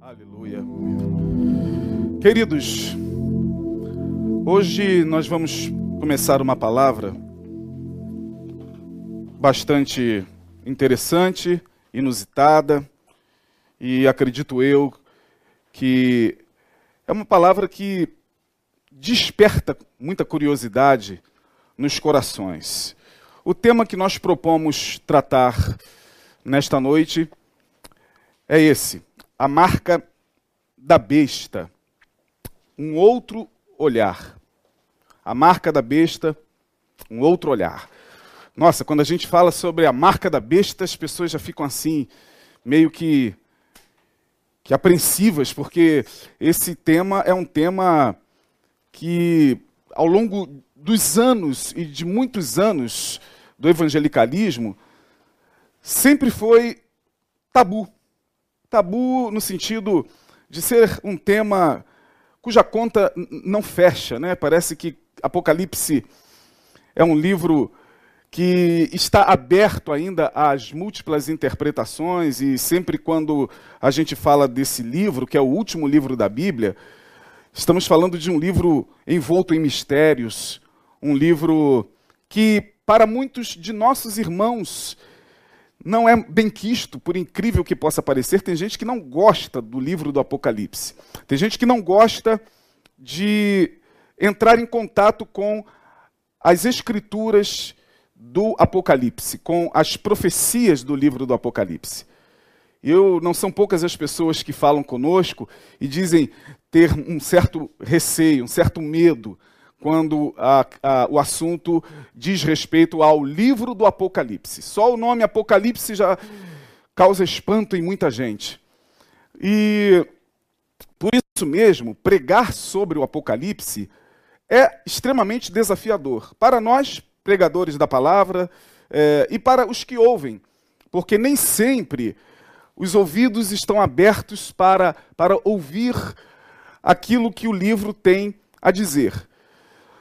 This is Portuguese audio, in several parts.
Aleluia. Queridos, hoje nós vamos começar uma palavra bastante interessante, inusitada, e acredito eu que é uma palavra que desperta muita curiosidade nos corações. O tema que nós propomos tratar nesta noite é esse: a marca da besta. Um outro olhar. A marca da besta, um outro olhar. Nossa, quando a gente fala sobre a marca da besta, as pessoas já ficam assim, meio que, que apreensivas, porque esse tema é um tema que, ao longo dos anos e de muitos anos do evangelicalismo, sempre foi tabu. Tabu no sentido de ser um tema cuja conta não fecha, né? Parece que Apocalipse é um livro que está aberto ainda às múltiplas interpretações e sempre quando a gente fala desse livro, que é o último livro da Bíblia, estamos falando de um livro envolto em mistérios, um livro que para muitos de nossos irmãos não é bem quisto, por incrível que possa parecer. Tem gente que não gosta do livro do Apocalipse. Tem gente que não gosta de entrar em contato com as escrituras do Apocalipse, com as profecias do livro do Apocalipse. Eu não são poucas as pessoas que falam conosco e dizem ter um certo receio, um certo medo quando a, a, o assunto diz respeito ao livro do Apocalipse. Só o nome Apocalipse já causa espanto em muita gente. E por isso mesmo, pregar sobre o Apocalipse é extremamente desafiador para nós, pregadores da palavra, é, e para os que ouvem, porque nem sempre os ouvidos estão abertos para, para ouvir aquilo que o livro tem a dizer.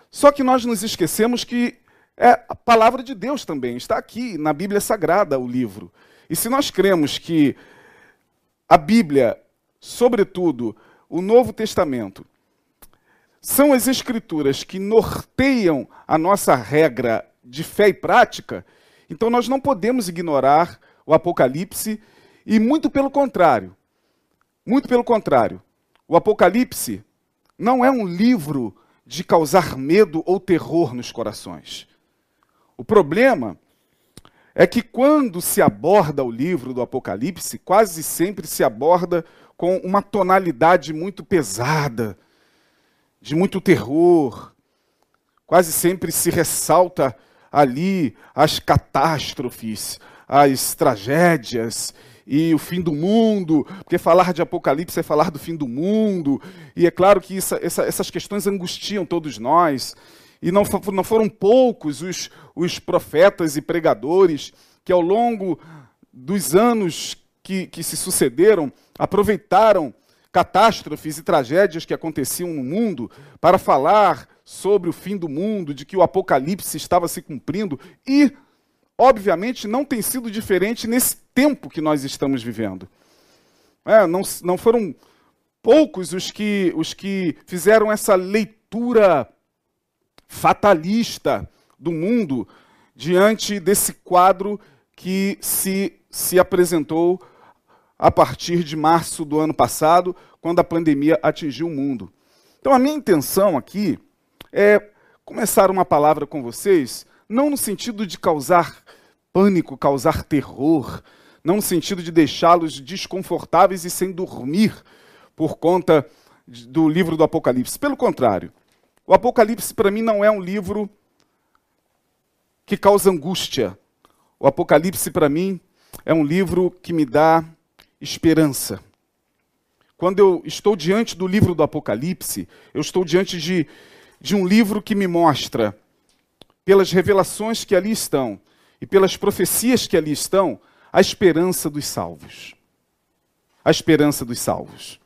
Só que nós nos esquecemos que é a palavra de Deus também, está aqui na Bíblia Sagrada o livro. E se nós cremos que a Bíblia, sobretudo o Novo Testamento, são as escrituras que norteiam a nossa regra de fé e prática, então nós não podemos ignorar o Apocalipse e muito pelo contrário. Muito pelo contrário. O Apocalipse não é um livro de causar medo ou terror nos corações. O problema é que quando se aborda o livro do Apocalipse, quase sempre se aborda com uma tonalidade muito pesada, de muito terror. Quase sempre se ressalta ali as catástrofes, as tragédias e o fim do mundo, porque falar de Apocalipse é falar do fim do mundo, e é claro que isso, essa, essas questões angustiam todos nós, e não, não foram poucos os, os profetas e pregadores que ao longo dos anos que, que se sucederam aproveitaram catástrofes e tragédias que aconteciam no mundo para falar sobre o fim do mundo, de que o Apocalipse estava se cumprindo e obviamente, não tem sido diferente nesse tempo que nós estamos vivendo. É, não, não foram poucos os que, os que fizeram essa leitura fatalista do mundo diante desse quadro que se, se apresentou a partir de março do ano passado, quando a pandemia atingiu o mundo. Então, a minha intenção aqui é começar uma palavra com vocês, não no sentido de causar pânico, causar terror, não no sentido de deixá-los desconfortáveis e sem dormir por conta do livro do Apocalipse. Pelo contrário, o Apocalipse para mim não é um livro que causa angústia. O Apocalipse para mim é um livro que me dá esperança. Quando eu estou diante do livro do Apocalipse, eu estou diante de, de um livro que me mostra, pelas revelações que ali estão, e pelas profecias que ali estão, a esperança dos salvos. A esperança dos salvos.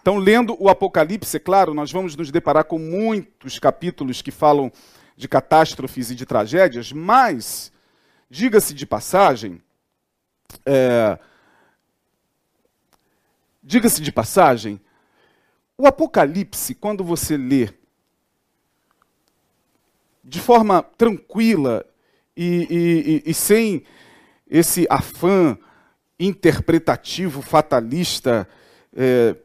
Então, lendo o Apocalipse, é claro, nós vamos nos deparar com muitos capítulos que falam de catástrofes e de tragédias, mas, diga-se de passagem, é, Diga-se de passagem, o Apocalipse, quando você lê de forma tranquila e, e, e, sem esse afã interpretativo, fatalista, é,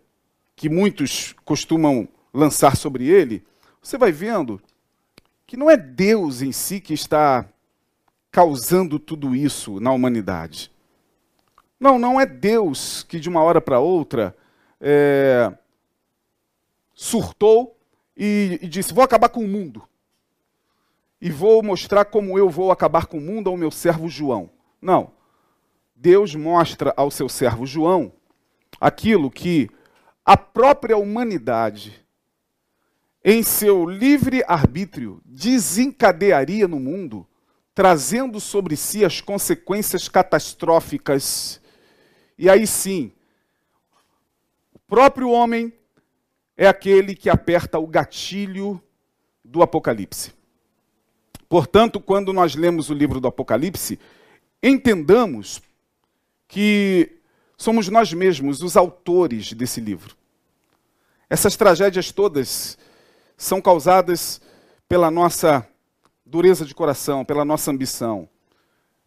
que muitos costumam lançar sobre ele, você vai vendo que não é Deus em si que está causando tudo isso na humanidade. Não, não é Deus que de uma hora para outra é, surtou e, e disse: Vou acabar com o mundo. E vou mostrar como eu vou acabar com o mundo ao meu servo João. Não. Deus mostra ao seu servo João aquilo que a própria humanidade, em seu livre arbítrio, desencadearia no mundo, trazendo sobre si as consequências catastróficas. E aí sim, o próprio homem é aquele que aperta o gatilho do Apocalipse. Portanto, quando nós lemos o livro do Apocalipse, entendamos que somos nós mesmos os autores desse livro. Essas tragédias todas são causadas pela nossa dureza de coração, pela nossa ambição,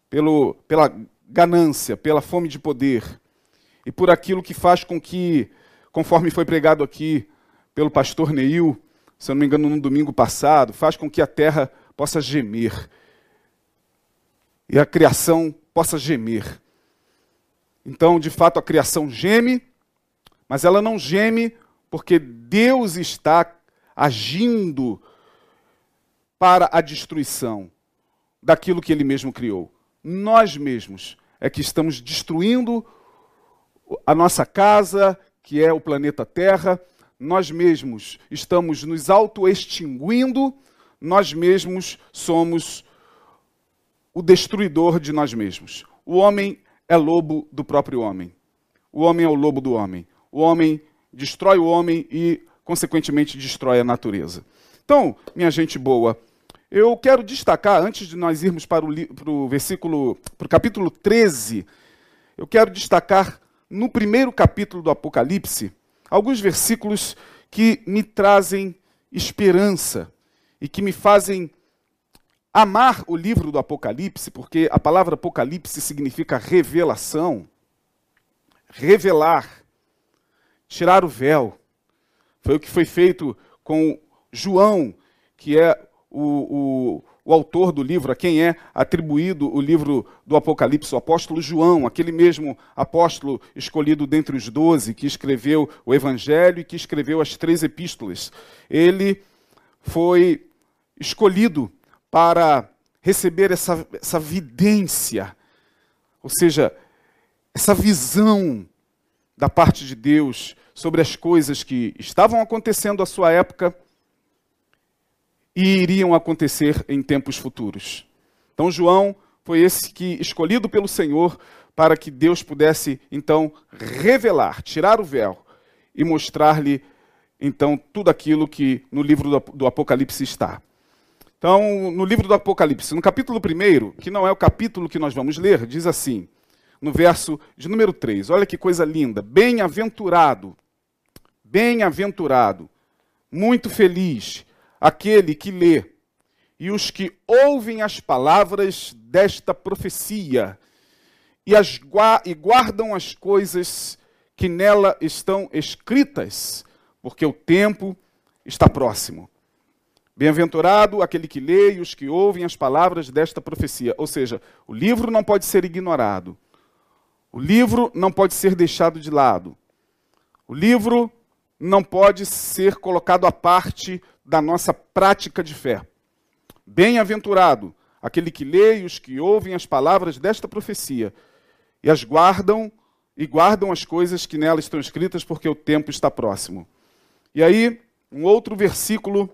pelo, pela ganância, pela fome de poder e por aquilo que faz com que, conforme foi pregado aqui pelo pastor Neil, se eu não me engano, no domingo passado, faz com que a terra possa gemer e a criação possa gemer. Então, de fato, a criação geme, mas ela não geme porque Deus está agindo para a destruição daquilo que ele mesmo criou. Nós mesmos é que estamos destruindo a nossa casa, que é o planeta Terra, nós mesmos estamos nos auto-extinguindo, nós mesmos somos o destruidor de nós mesmos. O homem é lobo do próprio homem. O homem é o lobo do homem. O homem destrói o homem e, consequentemente, destrói a natureza. Então, minha gente boa, eu quero destacar, antes de nós irmos para o, para o versículo, para o capítulo 13, eu quero destacar no primeiro capítulo do Apocalipse alguns versículos que me trazem esperança e que me fazem amar o livro do Apocalipse, porque a palavra Apocalipse significa revelação, revelar, tirar o véu. Foi o que foi feito com João, que é o, o, o, autor do livro, a quem é atribuído o livro do Apocalipse, o apóstolo João, aquele mesmo apóstolo escolhido dentre os doze, que escreveu o Evangelho e que escreveu as três epístolas. Ele foi escolhido para receber essa, essa vidência, ou seja, essa visão da parte de Deus sobre as coisas que estavam acontecendo à sua época e iriam acontecer em tempos futuros. Então, João foi esse que, escolhido pelo Senhor, para que Deus pudesse, então, revelar, tirar o véu e mostrar-lhe, então, tudo aquilo que no livro do Apocalipse está. Então, no livro do Apocalipse, no capítulo 1, que não é o capítulo que nós vamos ler, diz assim, no verso de número 3, olha que coisa linda: Bem-aventurado, bem-aventurado, muito feliz aquele que lê e os que ouvem as palavras desta profecia e, as, e guardam as coisas que nela estão escritas, porque o tempo está próximo. Bem-aventurado aquele que lê e os que ouvem as palavras desta profecia. Ou seja, o livro não pode ser ignorado. O livro não pode ser deixado de lado. O livro não pode ser colocado à parte da nossa prática de fé. Bem-aventurado aquele que lê e os que ouvem as palavras desta profecia e as guardam e guardam as coisas que nela estão escritas, porque o tempo está próximo. E aí, um outro versículo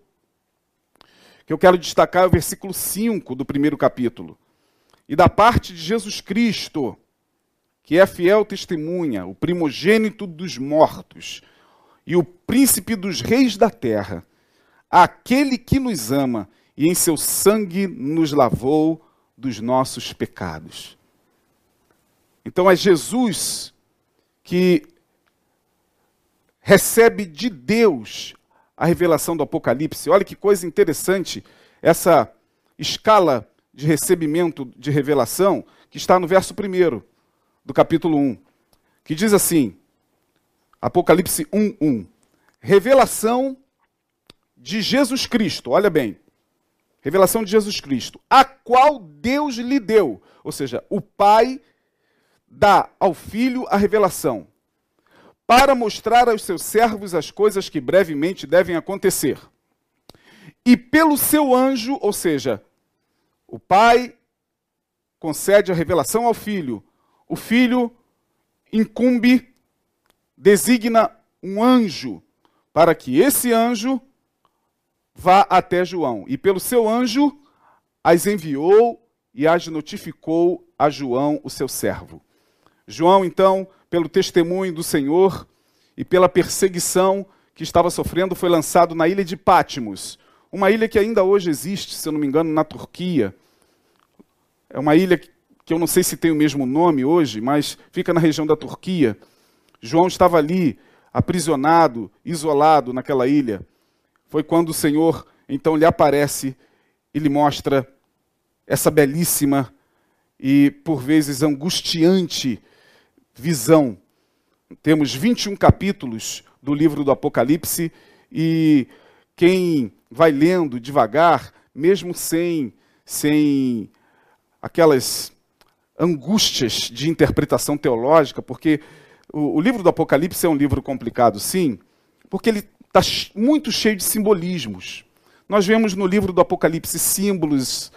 que eu quero destacar é o versículo 5 do primeiro capítulo. E da parte de Jesus Cristo, que é fiel testemunha, o primogênito dos mortos e o príncipe dos reis da terra, aquele que nos ama e em seu sangue nos lavou dos nossos pecados. Então é Jesus que recebe de Deus a revelação do Apocalipse. Olha que coisa interessante essa escala de recebimento de revelação que está no verso 1 do capítulo 1, que diz assim: Apocalipse 1:1. Revelação de Jesus Cristo. Olha bem. Revelação de Jesus Cristo, a qual Deus lhe deu. Ou seja, o Pai dá ao Filho a revelação para mostrar aos seus servos as coisas que brevemente devem acontecer. E pelo seu anjo, ou seja, o Pai concede a revelação ao Filho, o Filho incumbe, designa um anjo, para que esse anjo vá até João. E pelo seu anjo as enviou e as notificou a João, o seu servo. João, então, pelo testemunho do Senhor e pela perseguição que estava sofrendo, foi lançado na ilha de Pátimos, uma ilha que ainda hoje existe, se eu não me engano, na Turquia. É uma ilha que eu não sei se tem o mesmo nome hoje, mas fica na região da Turquia. João estava ali, aprisionado, isolado naquela ilha. Foi quando o Senhor então lhe aparece e lhe mostra essa belíssima e por vezes angustiante visão. Temos 21 capítulos do livro do Apocalipse e quem vai lendo devagar, mesmo sem, sem aquelas angústias de interpretação teológica, porque o, o livro do Apocalipse é um livro complicado, sim, porque ele está muito cheio de simbolismos. Nós vemos no livro do Apocalipse símbolos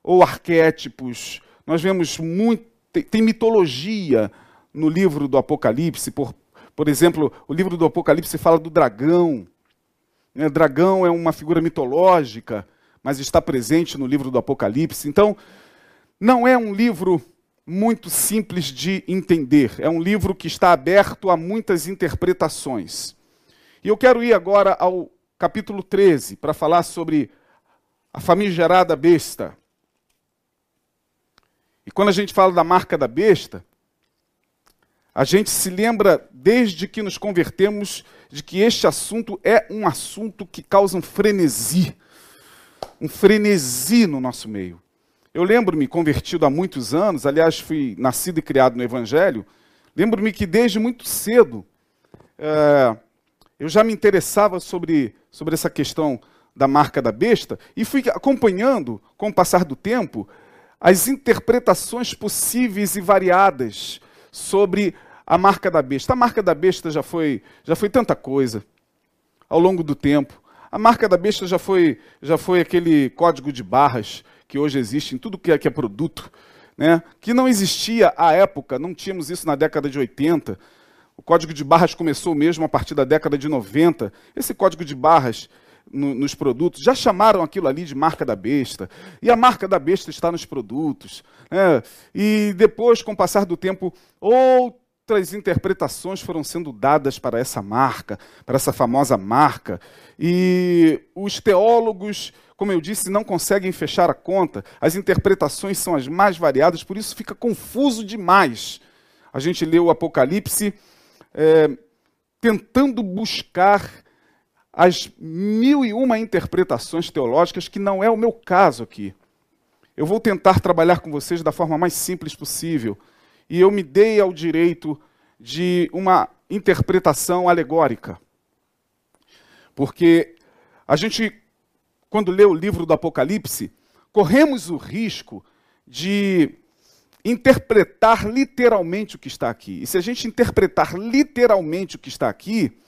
ou arquétipos, nós vemos muito. Tem, tem mitologia no livro do Apocalipse, por, por exemplo, o livro do Apocalipse fala do dragão. Né? Dragão é uma figura mitológica, mas está presente no livro do Apocalipse. Então, não é um livro muito simples de entender. É um livro que está aberto a muitas interpretações. E eu quero ir agora ao capítulo 13 para falar sobre a famigerada besta. E quando a gente fala da marca da besta, a gente se lembra, desde que nos convertemos, de que este assunto é um assunto que causa um frenesi, um frenesi no nosso meio. Eu lembro-me, convertido há muitos anos, aliás, fui nascido e criado no Evangelho, lembro-me que desde muito cedo é, eu já me interessava sobre, sobre essa questão da marca da besta e fui acompanhando, com o passar do tempo, as interpretações possíveis e variadas sobre a marca da besta. A marca da besta já foi, já foi tanta coisa ao longo do tempo. A marca da besta já foi, já foi aquele código de barras que hoje existe em tudo que é, que é produto, né? que não existia à época, não tínhamos isso na década de 80. O código de barras começou mesmo a partir da década de 90. Esse código de barras no, nos produtos, já chamaram aquilo ali de marca da besta. E a marca da besta está nos produtos. Né? E depois, com o passar do tempo, outras interpretações foram sendo dadas para essa marca, para essa famosa marca. E os teólogos, como eu disse, não conseguem fechar a conta. As interpretações são as mais variadas, por isso fica confuso demais. A gente lê o Apocalipse é, tentando buscar as mil e uma interpretações teológicas, que não é o meu caso aqui. Eu vou tentar trabalhar com vocês da forma mais simples possível. E eu me dei ao direito de uma interpretação alegórica. Porque a gente, quando lê o livro do Apocalipse, corremos o risco de interpretar literalmente o que está aqui. E se a gente interpretar literalmente o que está aqui,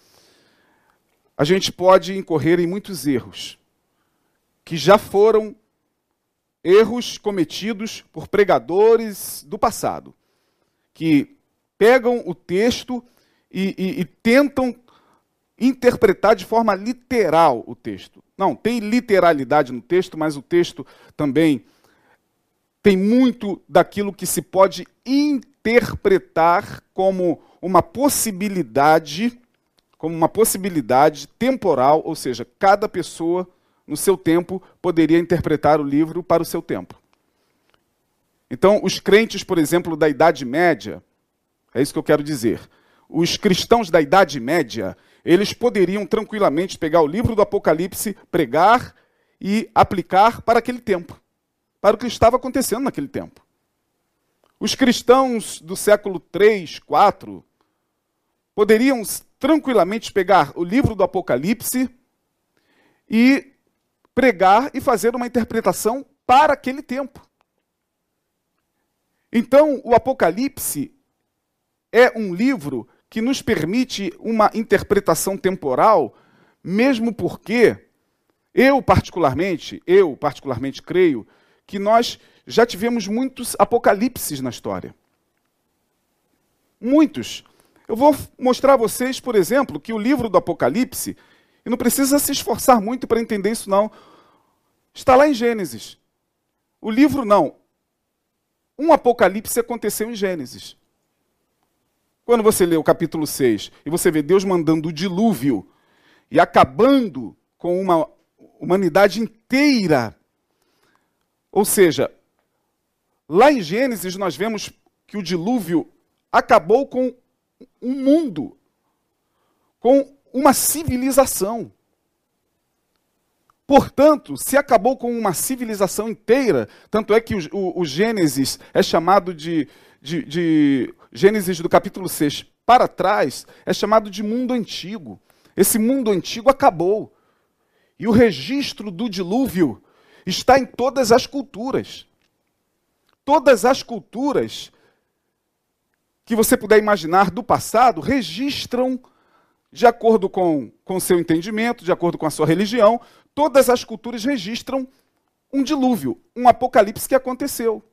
a gente pode incorrer em muitos erros, que já foram erros cometidos por pregadores do passado, que pegam o texto e, e, e tentam interpretar de forma literal o texto. Não, tem literalidade no texto, mas o texto também tem muito daquilo que se pode interpretar como uma possibilidade como uma possibilidade temporal, ou seja, cada pessoa, no seu tempo, poderia interpretar o livro para o seu tempo. Então, os crentes, por exemplo, da Idade Média, é isso que eu quero dizer. os cristãos da Idade Média, eles poderiam tranquilamente pegar o livro do Apocalipse, pregar e aplicar para aquele tempo, para o que estava acontecendo naquele tempo. Os cristãos do século 3, 4 poderiam tranquilamente pegar o livro do Apocalipse e pregar e fazer uma interpretação para aquele tempo. Então, o Apocalipse é um livro que nos permite uma interpretação temporal, mesmo porque eu particularmente, eu particularmente creio que nós já tivemos muitos apocalipses na história. Muitos. Eu vou mostrar a vocês, por exemplo, que o livro do Apocalipse, e não precisa se esforçar muito para entender isso, não, está lá em Gênesis. O livro não. Um apocalipse aconteceu em Gênesis. Quando você lê o capítulo 6 e você vê Deus mandando o dilúvio e acabando com uma humanidade inteira. Ou seja, Lá em Gênesis, nós vemos que o dilúvio acabou com um mundo, com uma civilização. Portanto, se acabou com uma civilização inteira, tanto é que o, o, o Gênesis é chamado de, de, de, Gênesis do capítulo 6 para trás, é chamado de mundo antigo. Esse mundo antigo acabou. E o registro do dilúvio está em todas as culturas. Todas as culturas que você puder imaginar do passado registram, de acordo com o seu entendimento, de acordo com a sua religião, todas as culturas registram um dilúvio, um apocalipse que aconteceu.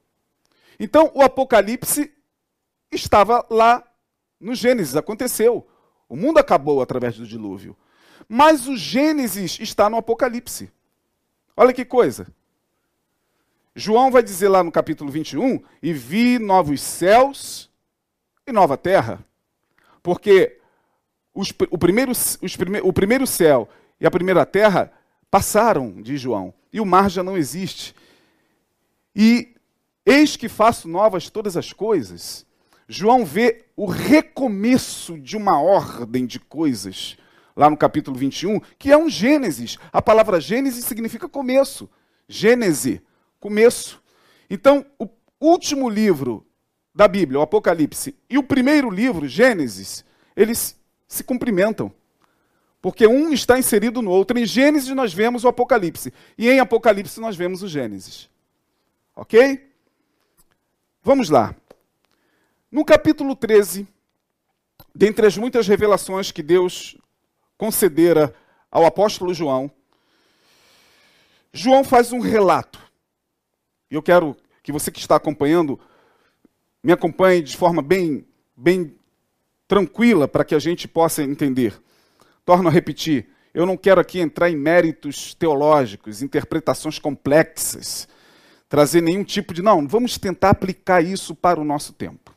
Então, o apocalipse estava lá no Gênesis, aconteceu. O mundo acabou através do dilúvio. Mas o Gênesis está no Apocalipse. Olha que coisa. João vai dizer lá no capítulo 21: E vi novos céus e nova terra. Porque os, o, primeiro, os prime, o primeiro céu e a primeira terra passaram, diz João, e o mar já não existe. E eis que faço novas todas as coisas. João vê o recomeço de uma ordem de coisas, lá no capítulo 21, que é um Gênesis. A palavra Gênesis significa começo. Gênese começo. Então, o último livro da Bíblia, o Apocalipse, e o primeiro livro, Gênesis, eles se cumprimentam. Porque um está inserido no outro. Em Gênesis nós vemos o Apocalipse. E em Apocalipse nós vemos o Gênesis. Ok? Vamos lá. No capítulo 13, dentre as muitas revelações que Deus concedera ao apóstolo João, João faz um relato e eu quero que você que está acompanhando me acompanhe de forma bem, bem tranquila para que a gente possa entender. Torno a repetir, eu não quero aqui entrar em méritos teológicos, interpretações complexas, trazer nenhum tipo de. Não, vamos tentar aplicar isso para o nosso tempo,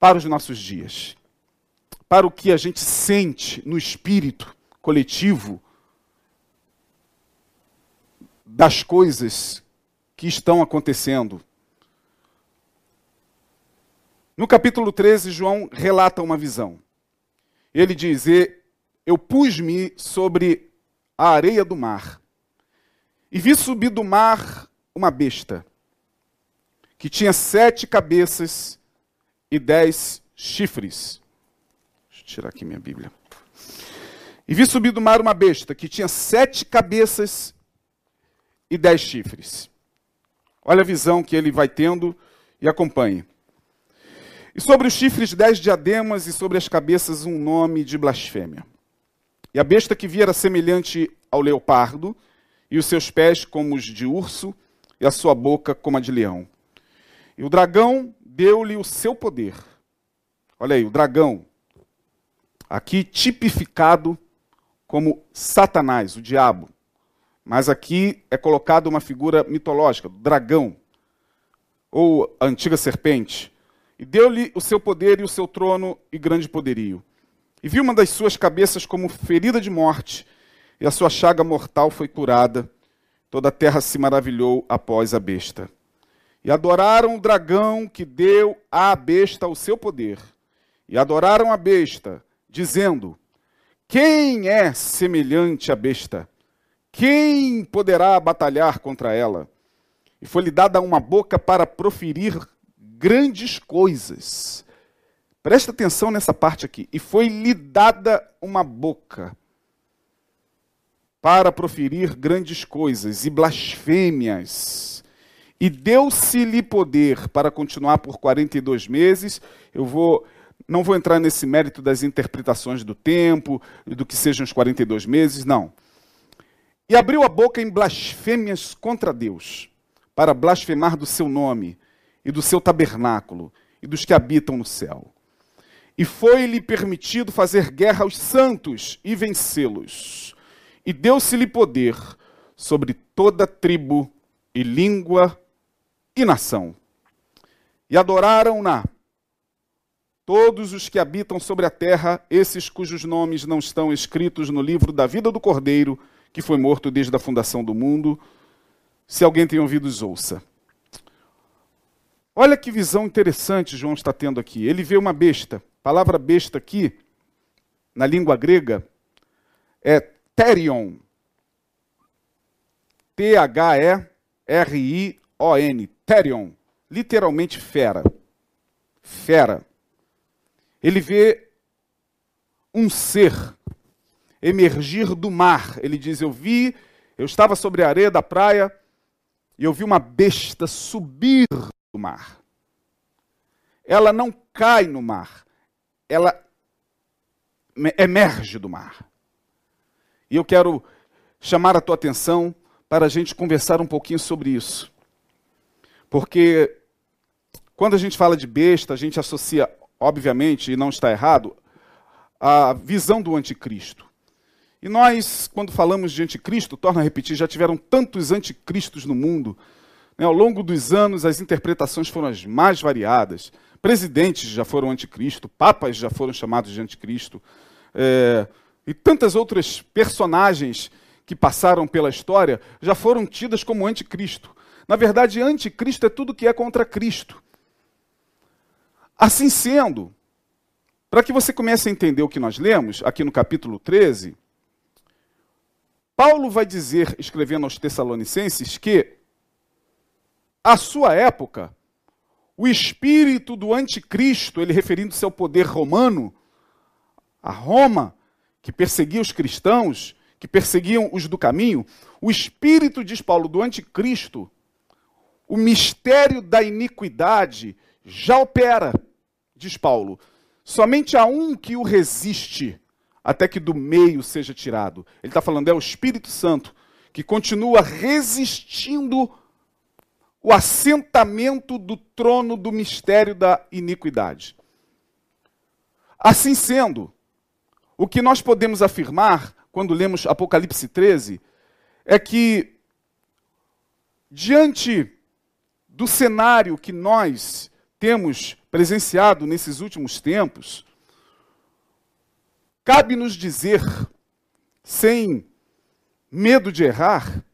para os nossos dias, para o que a gente sente no espírito coletivo das coisas que estão acontecendo. No capítulo 13, João relata uma visão. Ele diz: Eu pus-me sobre a areia do mar e vi subir do mar uma besta que tinha sete cabeças e dez chifres. Deixa eu tirar aqui minha Bíblia. E vi subir do mar uma besta que tinha sete cabeças e dez chifres. Olha a visão que ele vai tendo e acompanhe. E sobre os chifres dez diademas e sobre as cabeças um nome de blasfêmia. E a besta que via era semelhante ao leopardo, e os seus pés como os de urso, e a sua boca como a de leão. E o dragão deu-lhe o seu poder. Olha aí, o dragão, aqui tipificado como Satanás, o diabo. Mas aqui é colocada uma figura mitológica, dragão, ou a antiga serpente. E deu-lhe o seu poder e o seu trono e grande poderio. E viu uma das suas cabeças como ferida de morte, e a sua chaga mortal foi curada. Toda a terra se maravilhou após a besta. E adoraram o dragão que deu à besta o seu poder, e adoraram a besta, dizendo: Quem é semelhante à besta? Quem poderá batalhar contra ela? E foi-lhe dada uma boca para proferir grandes coisas. Presta atenção nessa parte aqui. E foi-lhe dada uma boca para proferir grandes coisas e blasfêmias. E deu-se-lhe poder para continuar por 42 meses. Eu vou não vou entrar nesse mérito das interpretações do tempo, do que sejam os 42 meses, não. E abriu a boca em blasfêmias contra Deus, para blasfemar do seu nome e do seu tabernáculo e dos que habitam no céu. E foi-lhe permitido fazer guerra aos santos e vencê-los. E deu-se-lhe poder sobre toda tribo e língua e nação. E adoraram-na todos os que habitam sobre a terra, esses cujos nomes não estão escritos no livro da vida do Cordeiro, que foi morto desde a fundação do mundo. Se alguém tem ouvidos, ouça. Olha que visão interessante João está tendo aqui. Ele vê uma besta. A palavra besta aqui, na língua grega, é terion. T-H-E-R-I-O-N. Terion. Literalmente fera. Fera ele vê um ser emergir do mar. Ele diz: Eu vi, eu estava sobre a areia da praia e eu vi uma besta subir do mar. Ela não cai no mar, ela emerge do mar. E eu quero chamar a tua atenção para a gente conversar um pouquinho sobre isso. Porque quando a gente fala de besta, a gente associa obviamente, e não está errado, a visão do anticristo. E nós, quando falamos de anticristo, torna a repetir, já tiveram tantos anticristos no mundo. Né? Ao longo dos anos, as interpretações foram as mais variadas. Presidentes já foram anticristo, papas já foram chamados de anticristo. É, e tantas outras personagens que passaram pela história já foram tidas como anticristo. Na verdade, anticristo é tudo que é contra Cristo. Assim sendo, para que você comece a entender o que nós lemos, aqui no capítulo 13, Paulo vai dizer, escrevendo aos Tessalonicenses, que a sua época, o espírito do anticristo, ele referindo-se ao poder romano, a Roma, que perseguia os cristãos, que perseguiam os do caminho, o espírito, diz Paulo, do anticristo, o mistério da iniquidade já opera diz Paulo, somente há um que o resiste até que do meio seja tirado. Ele está falando, é o Espírito Santo que continua resistindo o assentamento do trono do mistério da iniquidade. Assim sendo, o que nós podemos afirmar quando lemos Apocalipse 13 é que, diante do cenário que nós temos presenciado nesses últimos tempos, cabe-nos dizer, sem medo de errar,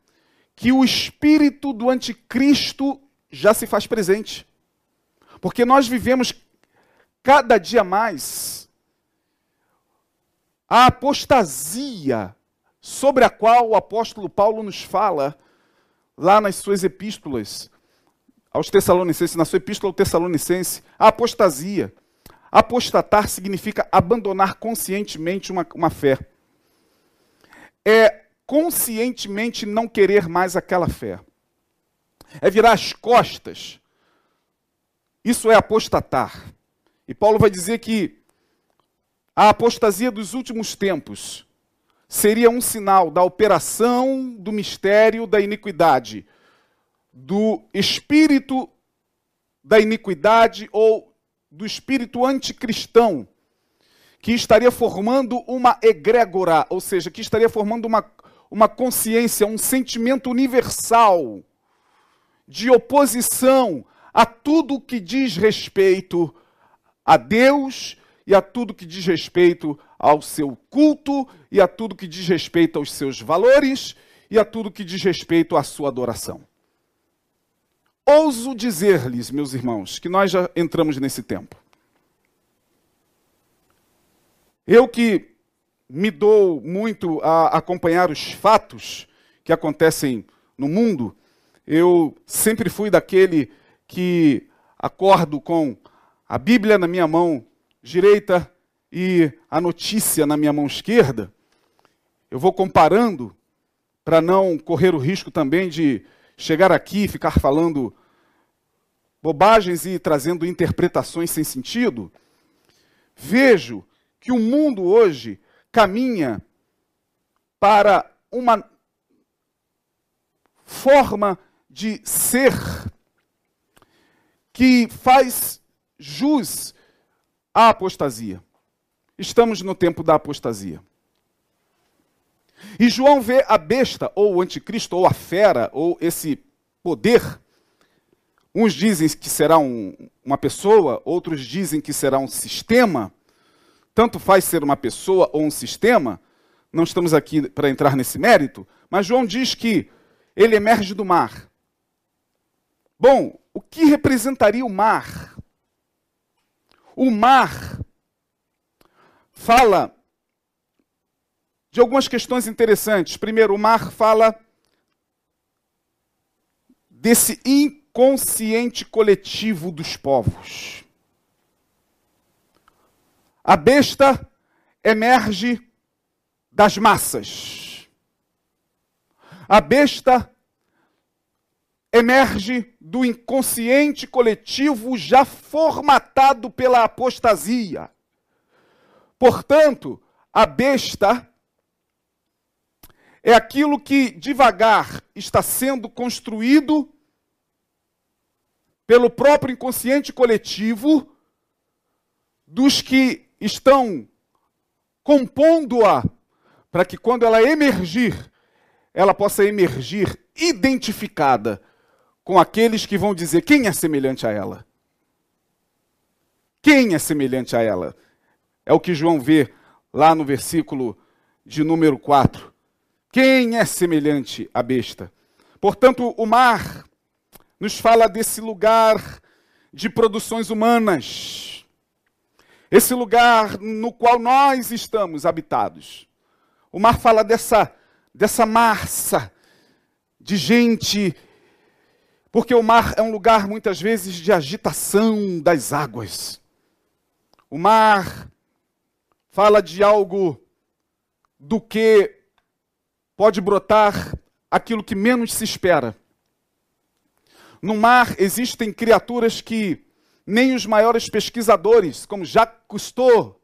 que o espírito do anticristo já se faz presente. Porque nós vivemos cada dia mais a apostasia sobre a qual o apóstolo Paulo nos fala lá nas suas epístolas, aos Tessalonicenses, na sua epístola ao Tessalonicense, a apostasia. Apostatar significa abandonar conscientemente uma, uma fé. É conscientemente não querer mais aquela fé. É virar as costas. Isso é apostatar. E Paulo vai dizer que a apostasia dos últimos tempos seria um sinal da operação do mistério da iniquidade do espírito da iniquidade ou do espírito anticristão, que estaria formando uma egrégora, ou seja, que estaria formando uma, uma consciência, um sentimento universal de oposição a tudo que diz respeito a Deus e a tudo que diz respeito ao seu culto e a tudo que diz respeito aos seus valores e a tudo que diz respeito à sua adoração. Ouso dizer-lhes, meus irmãos, que nós já entramos nesse tempo. Eu que me dou muito a acompanhar os fatos que acontecem no mundo, eu sempre fui daquele que acordo com a Bíblia na minha mão direita e a notícia na minha mão esquerda. Eu vou comparando para não correr o risco também de chegar aqui e ficar falando bobagens e trazendo interpretações sem sentido. Vejo que o mundo hoje caminha para uma forma de ser que faz jus à apostasia. Estamos no tempo da apostasia. E João vê a besta, ou o anticristo, ou a fera, ou esse poder. Uns dizem que será um, uma pessoa, outros dizem que será um sistema. Tanto faz ser uma pessoa ou um sistema, não estamos aqui para entrar nesse mérito, mas João diz que ele emerge do mar. Bom, o que representaria o mar? O mar fala de algumas questões interessantes. Primeiro, o mar fala desse inconsciente coletivo dos povos. A besta emerge das massas. A besta emerge do inconsciente coletivo já formatado pela apostasia. Portanto, a besta é aquilo que devagar está sendo construído pelo próprio inconsciente coletivo dos que estão compondo-a para que quando ela emergir, ela possa emergir identificada com aqueles que vão dizer quem é semelhante a ela. Quem é semelhante a ela? É o que João vê lá no versículo de número 4. Quem é semelhante à besta? Portanto, o mar nos fala desse lugar de produções humanas. Esse lugar no qual nós estamos habitados. O mar fala dessa, dessa massa de gente porque o mar é um lugar muitas vezes de agitação das águas. O mar fala de algo do que pode brotar aquilo que menos se espera. No mar existem criaturas que nem os maiores pesquisadores, como Jacques Cousteau,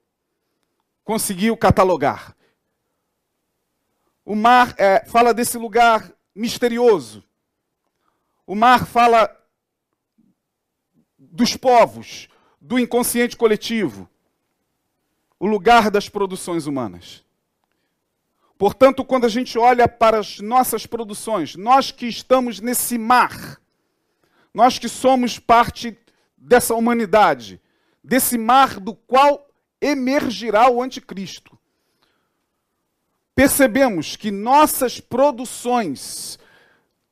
conseguiu catalogar. O mar é, fala desse lugar misterioso, o mar fala dos povos, do inconsciente coletivo, o lugar das produções humanas. Portanto, quando a gente olha para as nossas produções, nós que estamos nesse mar, nós que somos parte dessa humanidade, desse mar do qual emergirá o anticristo, percebemos que nossas produções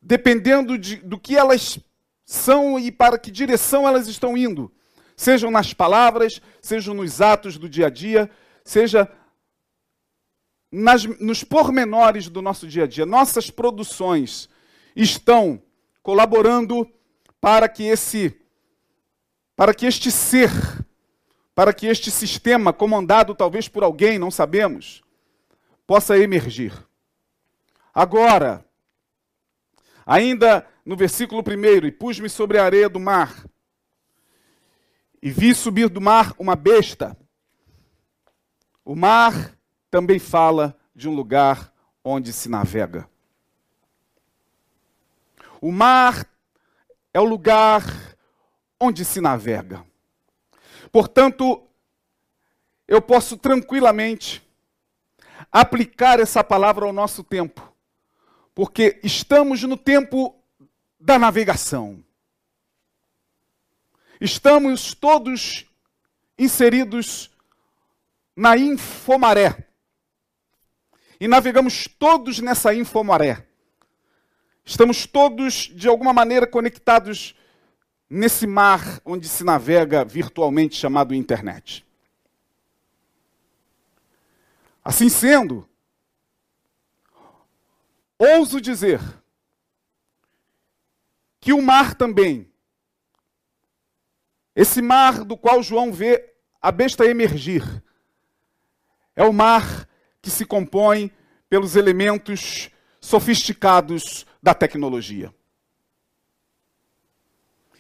dependendo de, do que elas são e para que direção elas estão indo, sejam nas palavras, sejam nos atos do dia a dia, seja nas, nos pormenores do nosso dia a dia. Nossas produções estão colaborando para que esse para que este ser, para que este sistema comandado talvez por alguém, não sabemos, possa emergir. Agora, Ainda no versículo 1, e pus-me sobre a areia do mar, e vi subir do mar uma besta. O mar também fala de um lugar onde se navega. O mar é o lugar onde se navega. Portanto, eu posso tranquilamente aplicar essa palavra ao nosso tempo porque estamos no tempo da navegação. Estamos todos inseridos na infomaré. E navegamos todos nessa infomaré. Estamos todos, de alguma maneira, conectados nesse mar onde se navega virtualmente chamado internet. Assim sendo, ouso dizer que o mar também, esse mar do qual João vê a besta emergir, é o mar que se compõe pelos elementos sofisticados da tecnologia.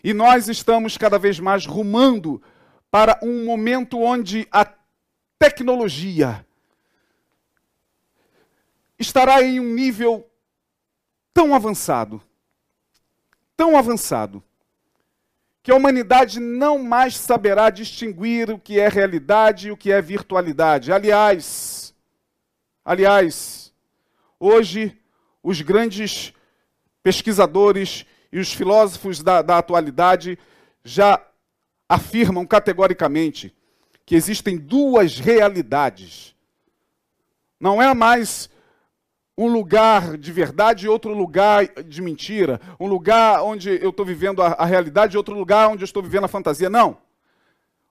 E nós estamos cada vez mais rumando para um momento onde a tecnologia estará em um nível tão avançado, tão avançado, que a humanidade não mais saberá distinguir o que é realidade e o que é virtualidade. Aliás, aliás, hoje os grandes pesquisadores e os filósofos da, da atualidade já afirmam categoricamente que existem duas realidades. Não é mais um lugar de verdade e outro lugar de mentira. Um lugar onde eu estou vivendo a, a realidade e outro lugar onde eu estou vivendo a fantasia. Não.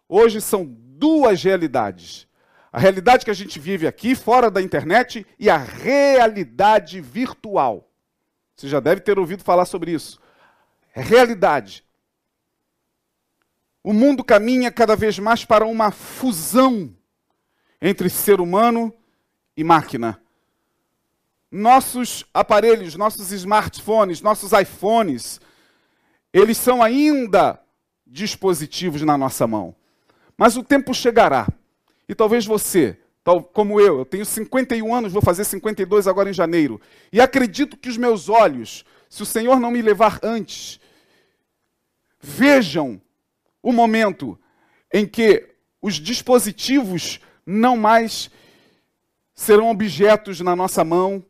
Hoje são duas realidades. A realidade que a gente vive aqui, fora da internet, e a realidade virtual. Você já deve ter ouvido falar sobre isso. É realidade. O mundo caminha cada vez mais para uma fusão entre ser humano e máquina nossos aparelhos, nossos smartphones, nossos iPhones, eles são ainda dispositivos na nossa mão. Mas o tempo chegará. E talvez você, tal como eu, eu tenho 51 anos, vou fazer 52 agora em janeiro, e acredito que os meus olhos, se o Senhor não me levar antes, vejam o momento em que os dispositivos não mais serão objetos na nossa mão,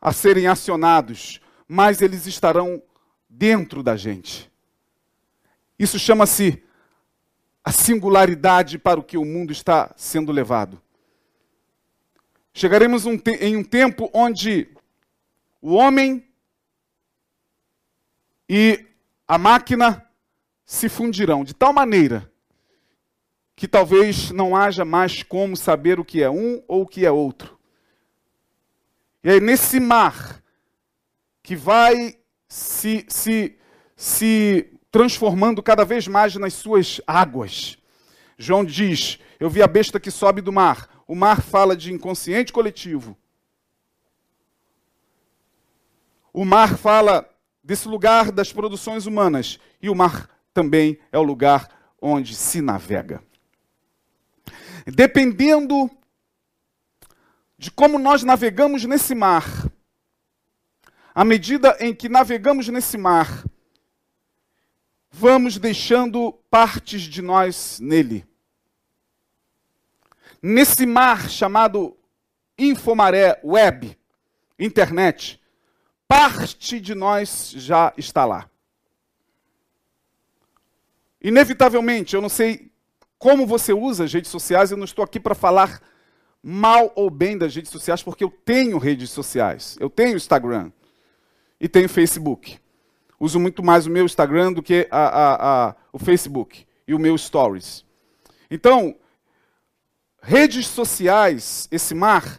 a serem acionados, mas eles estarão dentro da gente. Isso chama-se a singularidade para o que o mundo está sendo levado. Chegaremos um em um tempo onde o homem e a máquina se fundirão de tal maneira que talvez não haja mais como saber o que é um ou o que é outro. E aí, nesse mar que vai se, se, se transformando cada vez mais nas suas águas, João diz: Eu vi a besta que sobe do mar. O mar fala de inconsciente coletivo. O mar fala desse lugar das produções humanas. E o mar também é o lugar onde se navega. Dependendo de como nós navegamos nesse mar. À medida em que navegamos nesse mar, vamos deixando partes de nós nele. Nesse mar chamado infomaré, web, internet, parte de nós já está lá. Inevitavelmente, eu não sei como você usa as redes sociais, eu não estou aqui para falar mal ou bem das redes sociais, porque eu tenho redes sociais. Eu tenho Instagram e tenho Facebook. Uso muito mais o meu Instagram do que a, a, a, o Facebook e o meu Stories. Então, redes sociais, esse mar,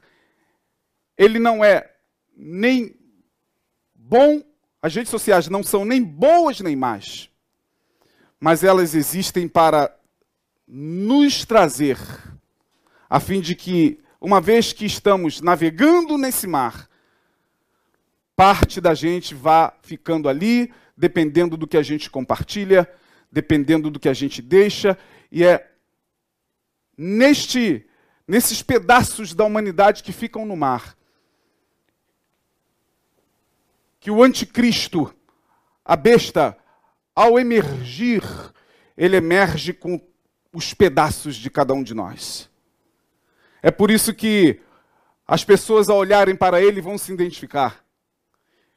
ele não é nem bom, as redes sociais não são nem boas nem más, mas elas existem para nos trazer a fim de que, uma vez que estamos navegando nesse mar, parte da gente vá ficando ali, dependendo do que a gente compartilha, dependendo do que a gente deixa, e é neste nesses pedaços da humanidade que ficam no mar que o anticristo, a besta, ao emergir, ele emerge com os pedaços de cada um de nós. É por isso que as pessoas, ao olharem para ele, vão se identificar.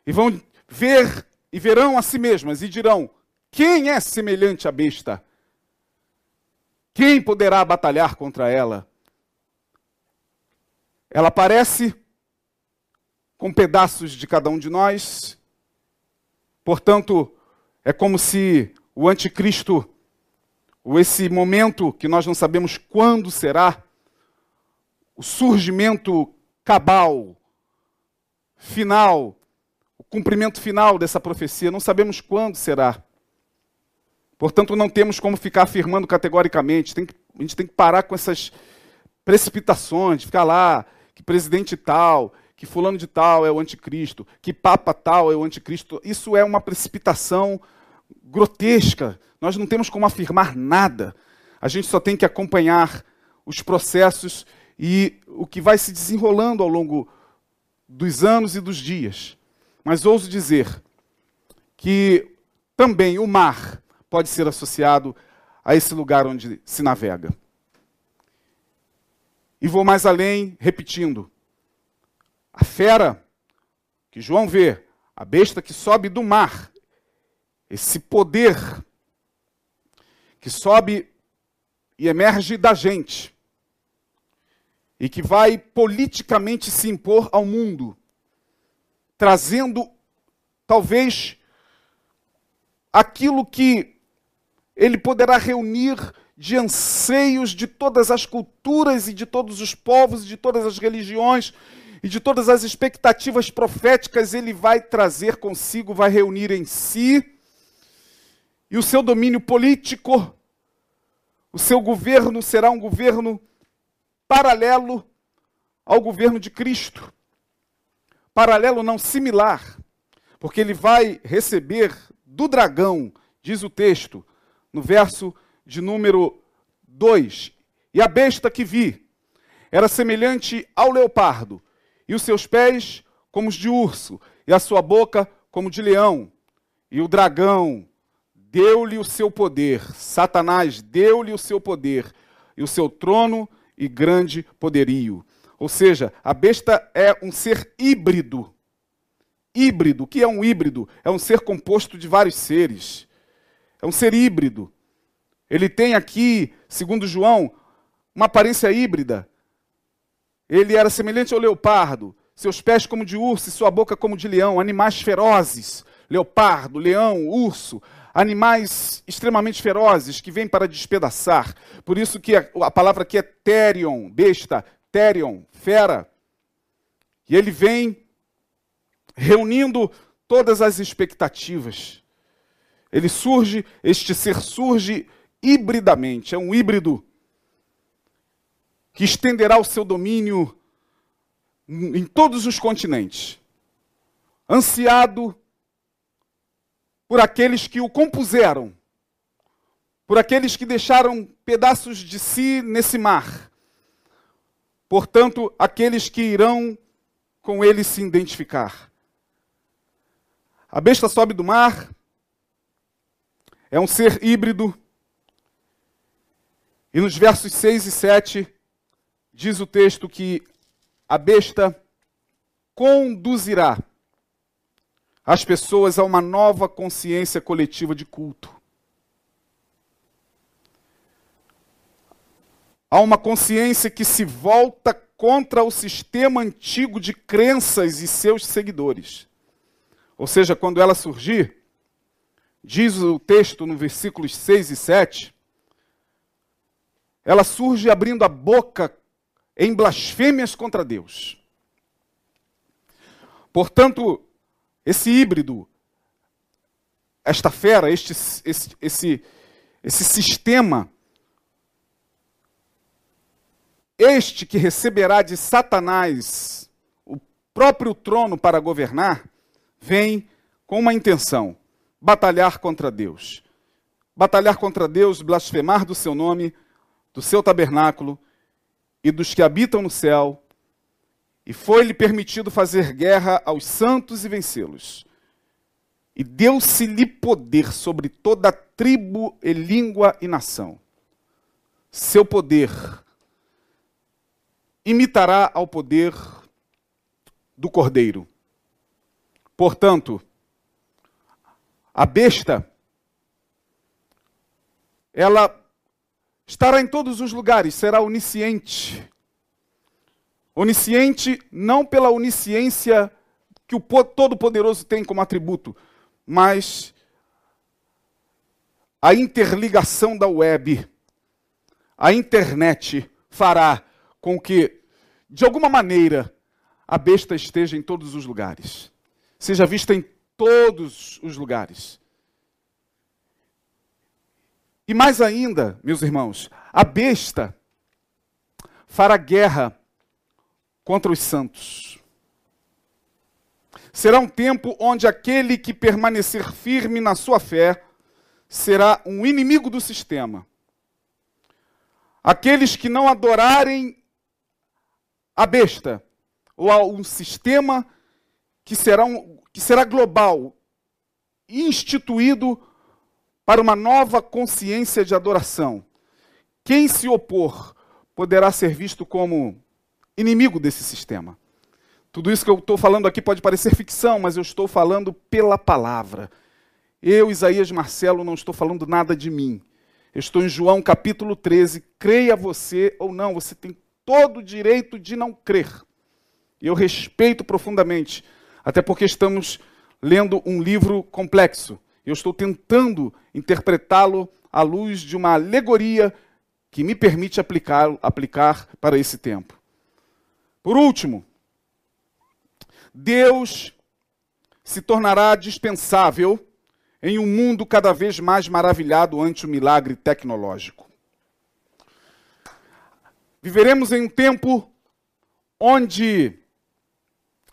E vão ver e verão a si mesmas e dirão: quem é semelhante à besta? Quem poderá batalhar contra ela? Ela aparece com pedaços de cada um de nós. Portanto, é como se o anticristo, ou esse momento que nós não sabemos quando será, o surgimento cabal, final, o cumprimento final dessa profecia. Não sabemos quando será. Portanto, não temos como ficar afirmando categoricamente. Tem que, a gente tem que parar com essas precipitações, ficar lá, que presidente tal, que fulano de tal é o anticristo, que papa tal é o anticristo. Isso é uma precipitação grotesca. Nós não temos como afirmar nada. A gente só tem que acompanhar os processos e o que vai se desenrolando ao longo dos anos e dos dias. Mas ouso dizer que também o mar pode ser associado a esse lugar onde se navega. E vou mais além, repetindo. A fera que João vê, a besta que sobe do mar, esse poder que sobe e emerge da gente e que vai politicamente se impor ao mundo, trazendo talvez aquilo que ele poderá reunir de anseios de todas as culturas e de todos os povos, e de todas as religiões e de todas as expectativas proféticas, ele vai trazer consigo, vai reunir em si, e o seu domínio político, o seu governo será um governo paralelo ao governo de Cristo. Paralelo não similar, porque ele vai receber do dragão, diz o texto, no verso de número 2. E a besta que vi era semelhante ao leopardo, e os seus pés como os de urso, e a sua boca como de leão. E o dragão deu-lhe o seu poder, Satanás deu-lhe o seu poder, e o seu trono e grande poderio. Ou seja, a besta é um ser híbrido. Híbrido. O que é um híbrido? É um ser composto de vários seres. É um ser híbrido. Ele tem aqui, segundo João, uma aparência híbrida. Ele era semelhante ao leopardo, seus pés como de urso e sua boca como de leão, animais ferozes, leopardo, leão, urso, animais extremamente ferozes que vêm para despedaçar. Por isso que a, a palavra aqui é terion, besta, terion, fera. E ele vem reunindo todas as expectativas. Ele surge, este ser surge hibridamente, é um híbrido que estenderá o seu domínio em todos os continentes. Ansiado por aqueles que o compuseram, por aqueles que deixaram pedaços de si nesse mar. Portanto, aqueles que irão com ele se identificar. A besta sobe do mar, é um ser híbrido, e nos versos 6 e 7 diz o texto que a besta conduzirá as pessoas a uma nova consciência coletiva de culto. A uma consciência que se volta contra o sistema antigo de crenças e seus seguidores. Ou seja, quando ela surgir, diz o texto no versículos 6 e 7, ela surge abrindo a boca em blasfêmias contra Deus. Portanto, esse híbrido, esta fera, este, esse, esse, esse sistema, este que receberá de Satanás o próprio trono para governar, vem com uma intenção: batalhar contra Deus. Batalhar contra Deus, blasfemar do seu nome, do seu tabernáculo e dos que habitam no céu e foi-lhe permitido fazer guerra aos santos e vencê-los. E deu-se-lhe poder sobre toda tribo e língua e nação. Seu poder imitará ao poder do cordeiro. Portanto, a besta, ela estará em todos os lugares, será onisciente, Onisciente não pela onisciência que o Todo-Poderoso tem como atributo, mas a interligação da web, a internet fará com que de alguma maneira, a besta esteja em todos os lugares, seja vista em todos os lugares. E mais ainda, meus irmãos, a besta fará guerra contra os santos. Será um tempo onde aquele que permanecer firme na sua fé será um inimigo do sistema. Aqueles que não adorarem a besta ou a um sistema que será, um, que será global, instituído para uma nova consciência de adoração. Quem se opor poderá ser visto como inimigo desse sistema. Tudo isso que eu estou falando aqui pode parecer ficção, mas eu estou falando pela palavra. Eu, Isaías Marcelo, não estou falando nada de mim. Eu estou em João capítulo 13. Creia você ou não, você tem todo o direito de não crer. Eu respeito profundamente, até porque estamos lendo um livro complexo. Eu estou tentando interpretá-lo à luz de uma alegoria que me permite aplicar, aplicar para esse tempo. Por último, Deus se tornará dispensável em um mundo cada vez mais maravilhado ante o milagre tecnológico. Viveremos em um tempo onde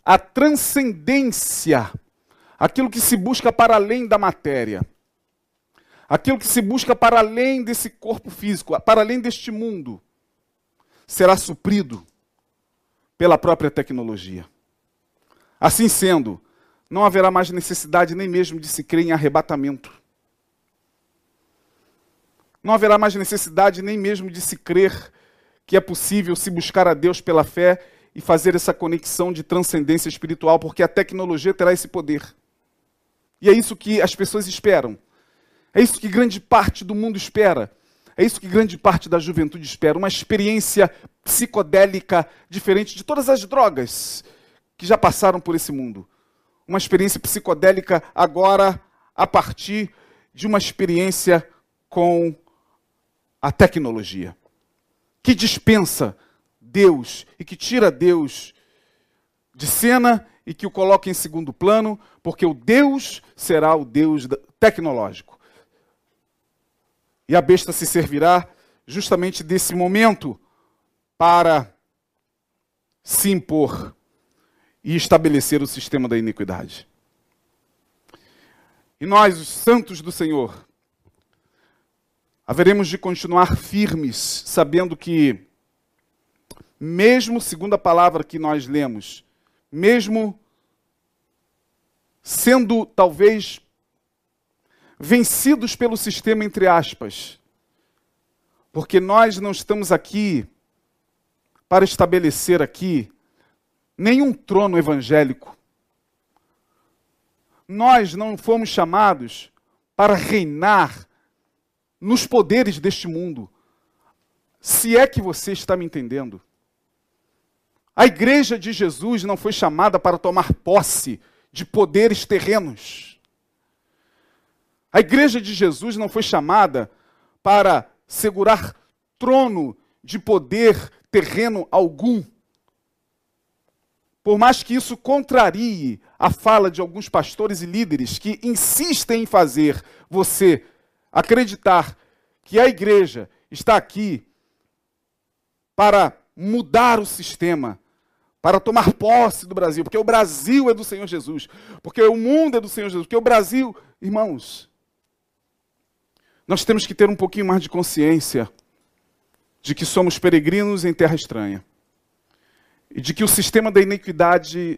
a transcendência aquilo que se busca para além da matéria, aquilo que se busca para além desse corpo físico, para além deste mundo, será suprido pela própria tecnologia. Assim sendo, não haverá mais necessidade nem mesmo de se crer em arrebatamento. Não haverá mais necessidade nem mesmo de se crer que é possível se buscar a Deus pela fé e fazer essa conexão de transcendência espiritual, porque a tecnologia terá esse poder. E é isso que as pessoas esperam. É isso que grande parte do mundo espera. É isso que grande parte da juventude espera. Uma experiência psicodélica diferente de todas as drogas que já passaram por esse mundo. Uma experiência psicodélica agora a partir de uma experiência com a tecnologia. Que dispensa Deus e que tira Deus de cena e que o coloca em segundo plano, porque o Deus será o Deus tecnológico. E a besta se servirá justamente desse momento para se impor e estabelecer o sistema da iniquidade. E nós, os santos do Senhor, haveremos de continuar firmes, sabendo que, mesmo segundo a palavra que nós lemos, mesmo sendo talvez vencidos pelo sistema, entre aspas, porque nós não estamos aqui para estabelecer aqui nenhum trono evangélico. Nós não fomos chamados para reinar nos poderes deste mundo. Se é que você está me entendendo. A igreja de Jesus não foi chamada para tomar posse de poderes terrenos. A igreja de Jesus não foi chamada para segurar trono de poder terreno algum. Por mais que isso contrarie a fala de alguns pastores e líderes que insistem em fazer você acreditar que a igreja está aqui para mudar o sistema, para tomar posse do Brasil, porque o Brasil é do Senhor Jesus, porque o mundo é do Senhor Jesus, porque o Brasil, irmãos, nós temos que ter um pouquinho mais de consciência de que somos peregrinos em terra estranha e de que o sistema da iniquidade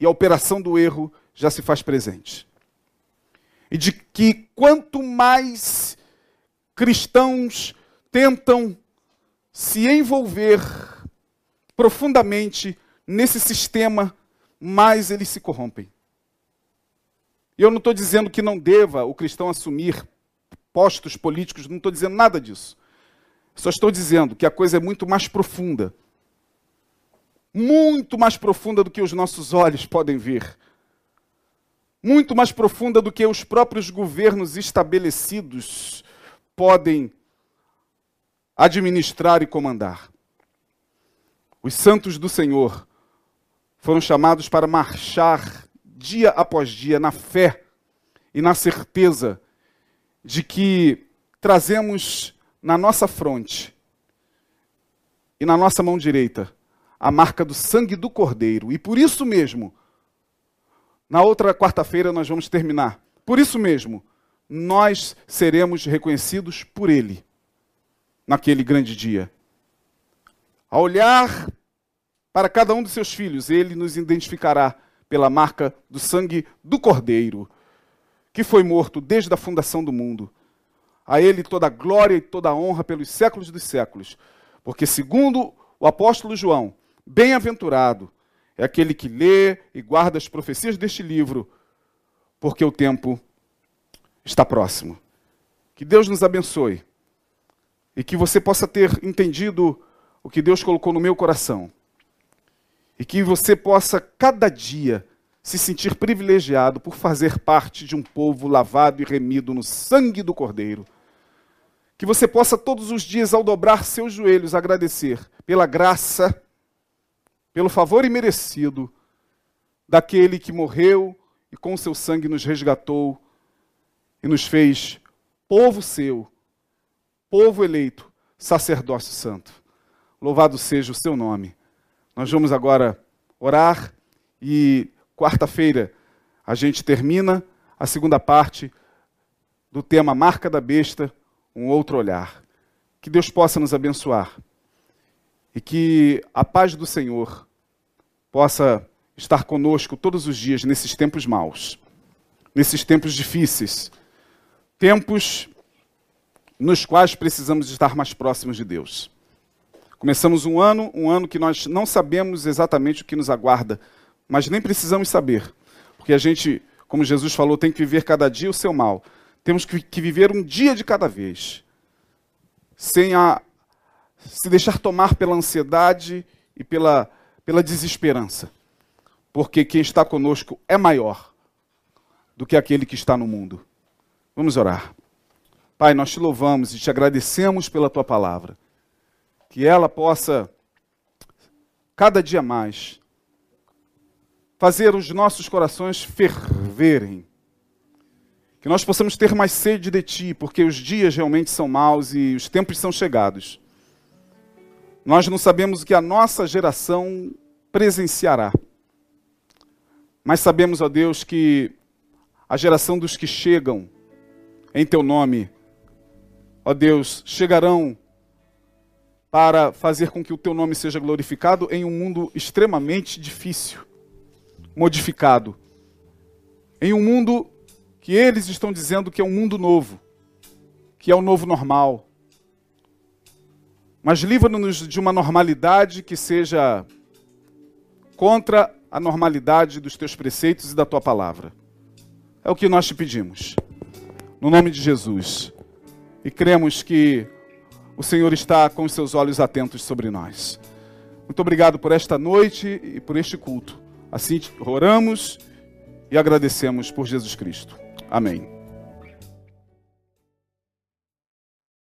e a operação do erro já se faz presente. E de que quanto mais cristãos tentam se envolver profundamente nesse sistema, mais eles se corrompem. E eu não estou dizendo que não deva o cristão assumir postos políticos, não estou dizendo nada disso. Só estou dizendo que a coisa é muito mais profunda. Muito mais profunda do que os nossos olhos podem ver. Muito mais profunda do que os próprios governos estabelecidos podem administrar e comandar. Os santos do Senhor foram chamados para marchar dia após dia na fé e na certeza de que trazemos na nossa fronte e na nossa mão direita a marca do sangue do Cordeiro. E por isso mesmo, na outra quarta-feira nós vamos terminar. Por isso mesmo, nós seremos reconhecidos por Ele naquele grande dia. A olhar para cada um dos seus filhos, Ele nos identificará pela marca do sangue do Cordeiro, que foi morto desde a fundação do mundo. A Ele toda a glória e toda a honra pelos séculos dos séculos, porque, segundo o apóstolo João, bem-aventurado é aquele que lê e guarda as profecias deste livro, porque o tempo está próximo. Que Deus nos abençoe e que você possa ter entendido o que Deus colocou no meu coração. E que você possa, cada dia, se sentir privilegiado por fazer parte de um povo lavado e remido no sangue do Cordeiro. Que você possa, todos os dias, ao dobrar seus joelhos, agradecer pela graça, pelo favor imerecido daquele que morreu e com seu sangue nos resgatou e nos fez povo seu, povo eleito, sacerdócio santo. Louvado seja o seu nome. Nós vamos agora orar e quarta-feira a gente termina a segunda parte do tema Marca da Besta, um outro olhar. Que Deus possa nos abençoar e que a paz do Senhor possa estar conosco todos os dias nesses tempos maus, nesses tempos difíceis, tempos nos quais precisamos estar mais próximos de Deus. Começamos um ano, um ano que nós não sabemos exatamente o que nos aguarda, mas nem precisamos saber, porque a gente, como Jesus falou, tem que viver cada dia o seu mal. Temos que, viver um dia de cada vez, sem a, se deixar tomar pela ansiedade e pela, pela desesperança, porque quem está conosco é maior do que aquele que está no mundo. Vamos orar. Pai, nós te louvamos e te agradecemos pela tua palavra que ela possa, cada dia mais, fazer os nossos corações ferverem. Que nós possamos ter mais sede de Ti, porque os dias realmente são maus e os tempos são chegados. Nós não sabemos o que a nossa geração presenciará. Mas sabemos, ó Deus, que a geração dos que chegam em Teu nome, ó Deus, chegarão para fazer com que o teu nome seja glorificado em um mundo extremamente difícil, modificado. Em um mundo que eles estão dizendo que é um mundo novo, que é o novo normal. Mas livra-nos de uma normalidade que seja contra a normalidade dos teus preceitos e da tua palavra. É o que nós te pedimos. No nome de Jesus. E cremos que o Senhor está com os seus olhos atentos sobre nós. Muito obrigado por esta noite e por este culto. Assim oramos e agradecemos por Jesus Cristo. Amém.